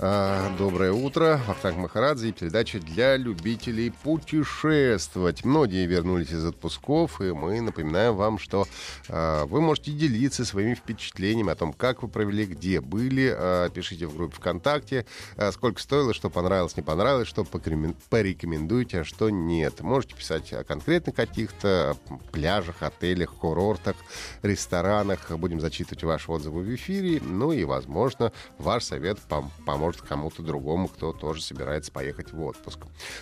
А, Доброе утро. Вахтанг Махарадзе и передача для любителей путешествовать. Многие вернулись из отпусков, и мы напоминаем вам, что а, вы можете делиться своими впечатлениями о том, как вы провели, где были. А, пишите в группе ВКонтакте, а, сколько стоило, что понравилось, не понравилось, что порекомендуете, а что нет. Можете писать о конкретных каких-то пляжах, отелях, курортах, ресторанах. Будем зачитывать ваши отзывы в эфире. Ну и, возможно, ваш совет пом- поможет кому-то другому, кто тоже собирается поехать в отпуск.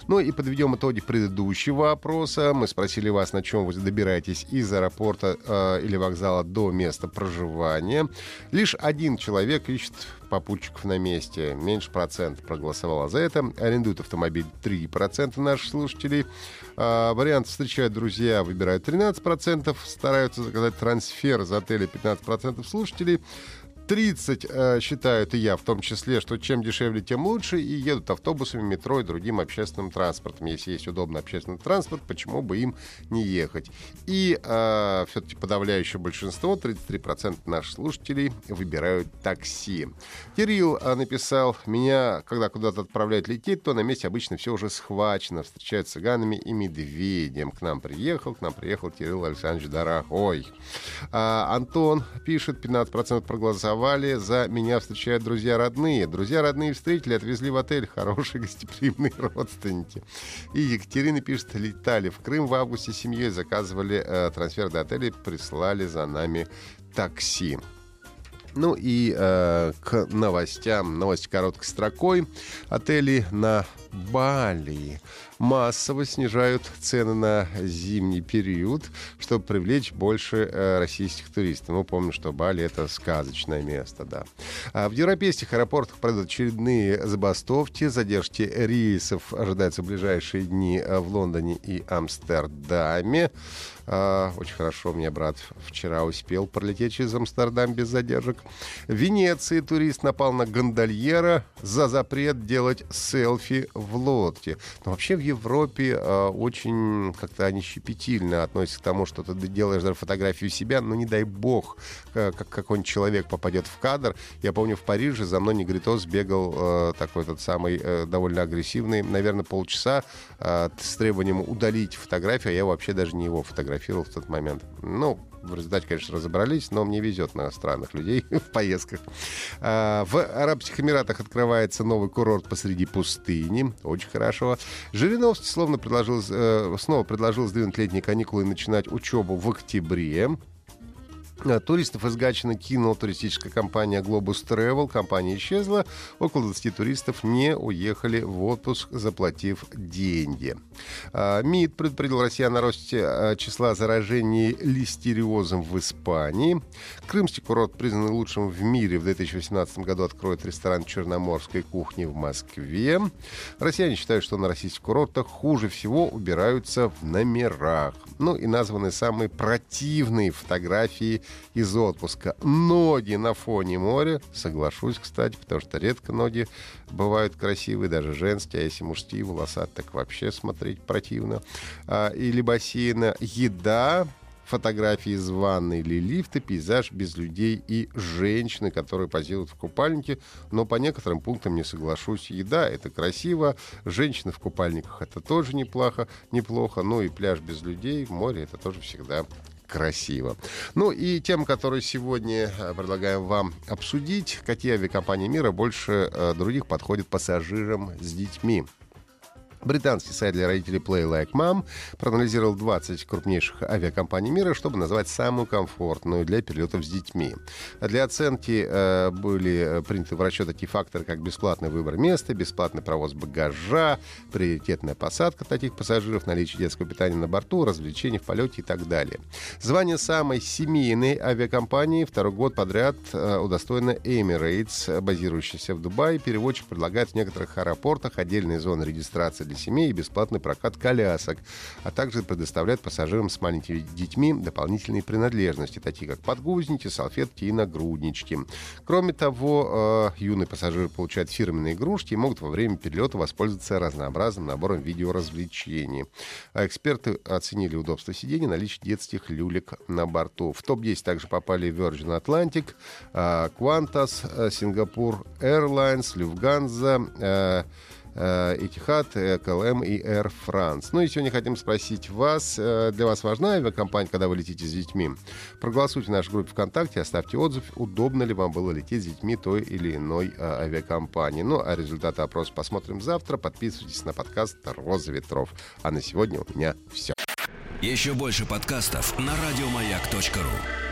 Ну и подведем итоги предыдущего опроса. Мы спросили вас, на чем вы добираетесь из аэропорта э, или вокзала до места проживания. Лишь один человек ищет попутчиков на месте. Меньше процент проголосовало за это. Арендуют автомобиль 3% наших слушателей. А, вариант встречают друзья, выбирают 13%. Стараются заказать трансфер из отеля 15% слушателей. 30 э, считают, и я в том числе, что чем дешевле, тем лучше, и едут автобусами, метро и другим общественным транспортом. Если есть удобный общественный транспорт, почему бы им не ехать? И э, все-таки подавляющее большинство, 33% наших слушателей, выбирают такси. Кирилл э, написал, меня, когда куда-то отправляют лететь, то на месте обычно все уже схвачено. Встречают с цыганами и медведем. К нам приехал, к нам приехал Кирилл Александрович Дорогой. А, Антон пишет, 15% проголосовали за меня встречают друзья родные. Друзья родные встретили, отвезли в отель. Хорошие гостеприимные родственники. И Екатерина пишет, летали в Крым в августе семьей, заказывали э, трансфер до отеля, прислали за нами такси. Ну и э, к новостям. Новости короткой строкой. Отели на Бали массово снижают цены на зимний период, чтобы привлечь больше э, российских туристов. Мы помним, что Бали это сказочное место, да. А в европейских аэропортах пройдут очередные забастовки, задержки рейсов ожидаются в ближайшие дни э, в Лондоне и Амстердаме. А, очень хорошо, мне брат вчера успел пролететь через Амстердам без задержек. В Венеции турист напал на гондольера за запрет делать селфи лодке. Но вообще в Европе э, очень как-то они щепетильно относятся к тому, что ты делаешь даже фотографию себя, но не дай бог, как какой-нибудь человек попадет в кадр. Я помню, в Париже за мной негритос бегал э, такой тот самый э, довольно агрессивный, наверное, полчаса э, с требованием удалить фотографию, а я вообще даже не его фотографировал в тот момент. Ну, в результате, конечно, разобрались, но мне везет на странных людей в поездках. В Арабских Эмиратах открывается новый курорт посреди пустыни. Очень хорошо. Жириновский словно предложил, э, снова предложил сдвинуть летние каникулы и начинать учебу в октябре. А, Туристов из Гатчины кинула туристическая компания Globus Travel. Компания исчезла. Около 20 туристов не уехали в отпуск, заплатив деньги. А, МИД предупредил россиян о росте а, числа заражений листериозом в Испании. Крымский курорт, признанный лучшим в мире, в 2018 году откроет ресторан черноморской кухни в Москве. Россияне считают, что на российских курортах хуже всего убираются в номерах. Ну и названы самые противные фотографии из отпуска. Ноги на фоне моря. Соглашусь, кстати, потому что редко ноги бывают красивые, даже женские, а если мужские, волосатые, так вообще смотреть противно. А, или бассейна. Еда, фотографии из ванны или лифта, пейзаж без людей и женщины, которые позируют в купальнике. Но по некоторым пунктам не соглашусь. Еда — это красиво, женщины в купальниках — это тоже неплохо, неплохо. Ну и пляж без людей, море — это тоже всегда красиво. Ну и тем, которые сегодня э, предлагаем вам обсудить, какие авиакомпании мира больше э, других подходят пассажирам с детьми. Британский сайт для родителей Play Like Mom проанализировал 20 крупнейших авиакомпаний мира, чтобы назвать самую комфортную для перелетов с детьми. Для оценки э, были приняты в расчет такие факторы, как бесплатный выбор места, бесплатный провоз багажа, приоритетная посадка таких пассажиров, наличие детского питания на борту, развлечения в полете и так далее. Звание самой семейной авиакомпании второй год подряд э, удостоено Emirates, базирующаяся в Дубае. Переводчик предлагает в некоторых аэропортах отдельные зоны регистрации для для семей и бесплатный прокат колясок, а также предоставляет пассажирам с маленькими детьми дополнительные принадлежности, такие как подгузники, салфетки и нагруднички. Кроме того, э, юные пассажиры получают фирменные игрушки и могут во время перелета воспользоваться разнообразным набором видеоразвлечений. А эксперты оценили удобство сидений, наличие детских люлек на борту. В топ-10 также попали Virgin Atlantic, э, Qantas, Сингапур Airlines, Lufthansa, Этихад, КЛМ и Air France. Ну и сегодня хотим спросить вас, э, для вас важна авиакомпания, когда вы летите с детьми? Проголосуйте в нашей группе ВКонтакте, оставьте отзыв, удобно ли вам было лететь с детьми той или иной э, авиакомпании. Ну а результаты опроса посмотрим завтра. Подписывайтесь на подкаст «Роза ветров». А на сегодня у меня все. Еще больше подкастов на радиомаяк.ру